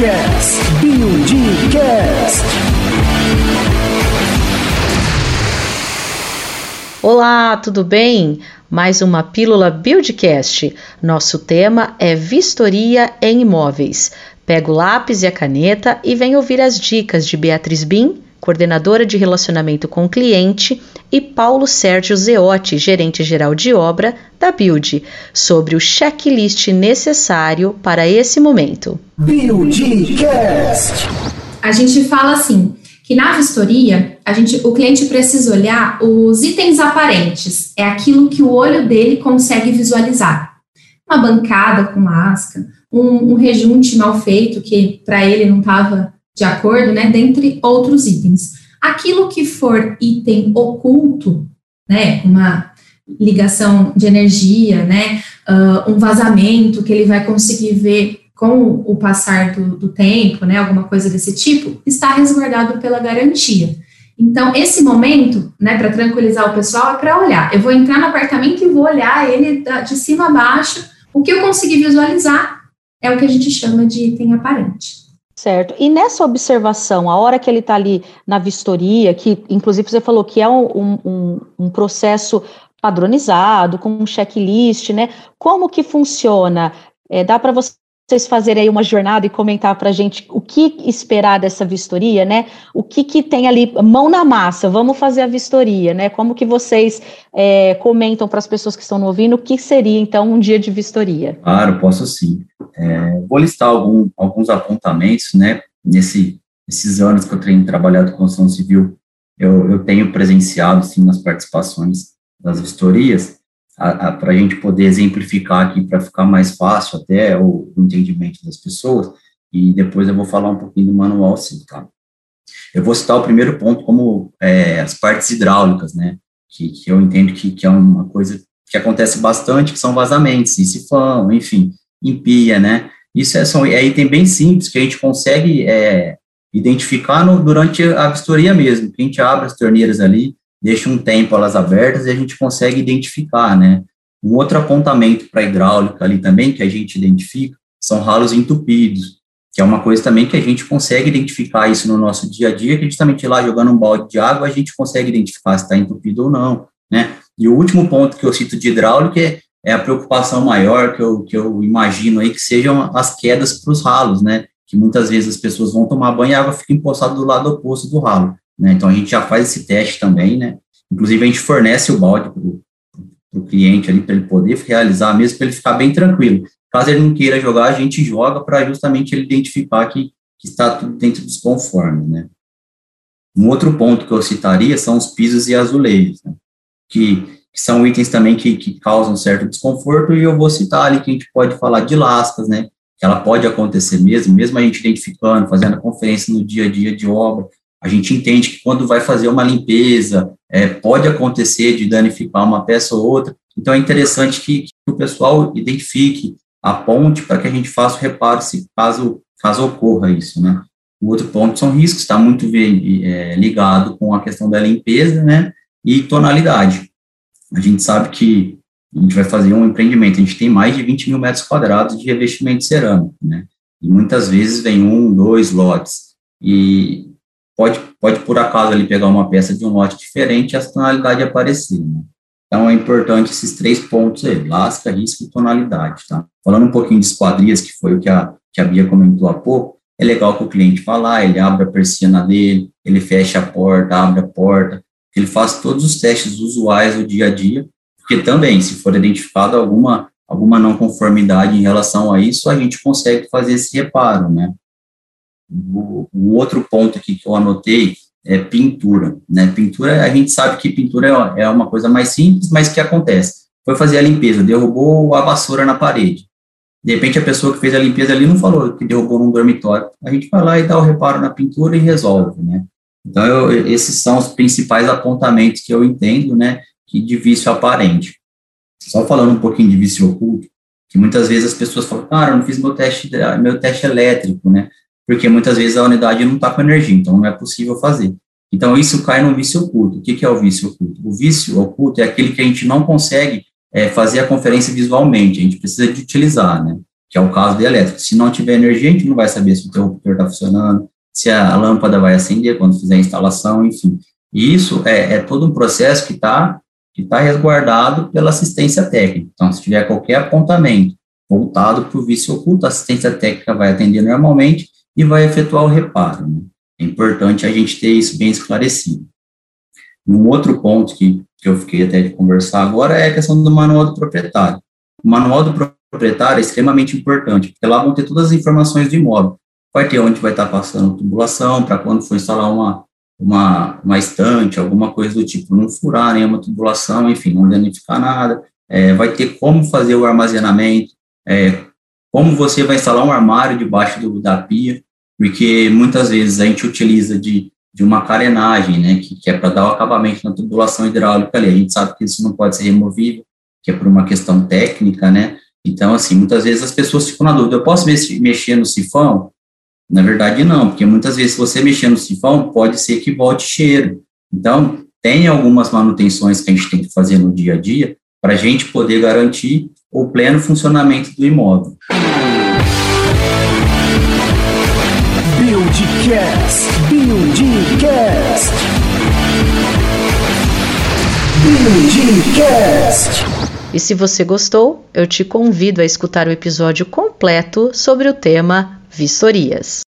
Buildcast. Buildcast. Olá, tudo bem? Mais uma pílula Buildcast. Nosso tema é vistoria em imóveis. Pega o lápis e a caneta e vem ouvir as dicas de Beatriz Bim, coordenadora de relacionamento com o cliente, e Paulo Sérgio Zeotti, gerente geral de obra da Build, sobre o checklist necessário para esse momento. Buildcast. A gente fala assim, que na vistoria, a gente, o cliente precisa olhar os itens aparentes, é aquilo que o olho dele consegue visualizar. Uma bancada com lasca, um, um rejunte mal feito que para ele não estava de acordo, né, dentre outros itens. Aquilo que for item oculto, né, uma ligação de energia, né, uh, um vazamento que ele vai conseguir ver com o passar do, do tempo, né, alguma coisa desse tipo, está resguardado pela garantia. Então, esse momento, né, para tranquilizar o pessoal, é para olhar. Eu vou entrar no apartamento e vou olhar ele de cima a baixo. O que eu conseguir visualizar é o que a gente chama de item aparente. Certo. E nessa observação, a hora que ele está ali na vistoria, que inclusive você falou que é um, um, um processo padronizado, com um checklist, né? Como que funciona? É, dá para vocês fazerem aí uma jornada e comentar para a gente o que esperar dessa vistoria, né? O que, que tem ali, mão na massa, vamos fazer a vistoria, né? Como que vocês é, comentam para as pessoas que estão ouvindo o que seria, então, um dia de vistoria? Claro, posso sim. É, vou listar algum, alguns apontamentos, né, nesse, nesses anos que eu tenho trabalhado com construção civil, eu, eu tenho presenciado, sim, nas participações das vistorias, para a gente poder exemplificar aqui, para ficar mais fácil até o, o, entendimento das pessoas, e depois eu vou falar um pouquinho do manual, sim, tá? Eu vou citar o primeiro ponto como é, as partes hidráulicas, né, que, que eu entendo que, que é uma coisa que acontece bastante, que são vazamentos, e sifão, enfim, empia, né? Isso é, são, é item bem simples que a gente consegue é, identificar no, durante a vistoria mesmo. A gente abre as torneiras ali, deixa um tempo elas abertas e a gente consegue identificar, né? Um outro apontamento para hidráulica ali também que a gente identifica são ralos entupidos, que é uma coisa também que a gente consegue identificar isso no nosso dia a dia, que justamente lá jogando um balde de água a gente consegue identificar se está entupido ou não, né? E o último ponto que eu cito de hidráulica é é a preocupação maior que eu, que eu imagino aí que sejam as quedas para os ralos, né? Que muitas vezes as pessoas vão tomar banho e a água fica empoçada do lado oposto do ralo, né? Então a gente já faz esse teste também, né? Inclusive a gente fornece o balde para o cliente ali para ele poder realizar, mesmo para ele ficar bem tranquilo. Caso ele não queira jogar, a gente joga para justamente ele identificar que, que está tudo dentro dos conformes, né? Um outro ponto que eu citaria são os pisos e azulejos, né? Que que são itens também que, que causam certo desconforto, e eu vou citar ali que a gente pode falar de lascas, né, que ela pode acontecer mesmo, mesmo a gente identificando, fazendo a conferência no dia a dia de obra, a gente entende que quando vai fazer uma limpeza, é, pode acontecer de danificar uma peça ou outra, então é interessante que, que o pessoal identifique a ponte para que a gente faça o reparo se caso, caso ocorra isso, né. O outro ponto são riscos, está muito é, ligado com a questão da limpeza, né, e tonalidade. A gente sabe que a gente vai fazer um empreendimento, a gente tem mais de 20 mil metros quadrados de revestimento cerâmico, né? E muitas vezes vem um, dois lotes. E pode, pode por acaso ali pegar uma peça de um lote diferente e a tonalidade aparecer, né? Então, é importante esses três pontos aí, lasca, risco e tonalidade, tá? Falando um pouquinho de esquadrias, que foi o que a, que a Bia comentou há pouco, é legal que o cliente vá lá, ele abre a persiana dele, ele fecha a porta, abre a porta, ele faz todos os testes usuais do dia a dia, porque também, se for identificado alguma, alguma não conformidade em relação a isso, a gente consegue fazer esse reparo, né? O, o outro ponto aqui que eu anotei é pintura, né? Pintura, a gente sabe que pintura é, é uma coisa mais simples, mas que acontece. Foi fazer a limpeza, derrubou a vassoura na parede. De repente, a pessoa que fez a limpeza ali não falou que derrubou num dormitório. A gente vai lá e dá o reparo na pintura e resolve, né? Então, eu, esses são os principais apontamentos que eu entendo, né, que de vício aparente. Só falando um pouquinho de vício oculto, que muitas vezes as pessoas falam, cara, eu não fiz meu teste, meu teste elétrico, né, porque muitas vezes a unidade não está com energia, então não é possível fazer. Então, isso cai no vício oculto. O que, que é o vício oculto? O vício oculto é aquele que a gente não consegue é, fazer a conferência visualmente, a gente precisa de utilizar, né? que é o caso da elétrica. Se não tiver energia, a gente não vai saber se o interruptor está funcionando, se a lâmpada vai acender quando fizer a instalação, enfim. E isso é, é todo um processo que está que tá resguardado pela assistência técnica. Então, se tiver qualquer apontamento voltado para o vício oculto, a assistência técnica vai atender normalmente e vai efetuar o reparo. Né? É importante a gente ter isso bem esclarecido. Um outro ponto que, que eu fiquei até de conversar agora é a questão do manual do proprietário. O manual do proprietário é extremamente importante, porque lá vão ter todas as informações do imóvel. Vai ter onde vai estar passando tubulação, para quando for instalar uma, uma, uma estante, alguma coisa do tipo, não furar nenhuma tubulação, enfim, não danificar nada. É, vai ter como fazer o armazenamento, é, como você vai instalar um armário debaixo do, da pia, porque muitas vezes a gente utiliza de, de uma carenagem, né, que, que é para dar o acabamento na tubulação hidráulica ali. A gente sabe que isso não pode ser removível, que é por uma questão técnica, né? Então, assim, muitas vezes as pessoas ficam na dúvida: eu posso mexer no sifão? Na verdade, não, porque muitas vezes, você mexer no sifão, pode ser que volte cheiro. Então, tem algumas manutenções que a gente tem que fazer no dia a dia para a gente poder garantir o pleno funcionamento do imóvel. Buildcast, Buildcast, Buildcast. E se você gostou, eu te convido a escutar o episódio completo sobre o tema vistorias.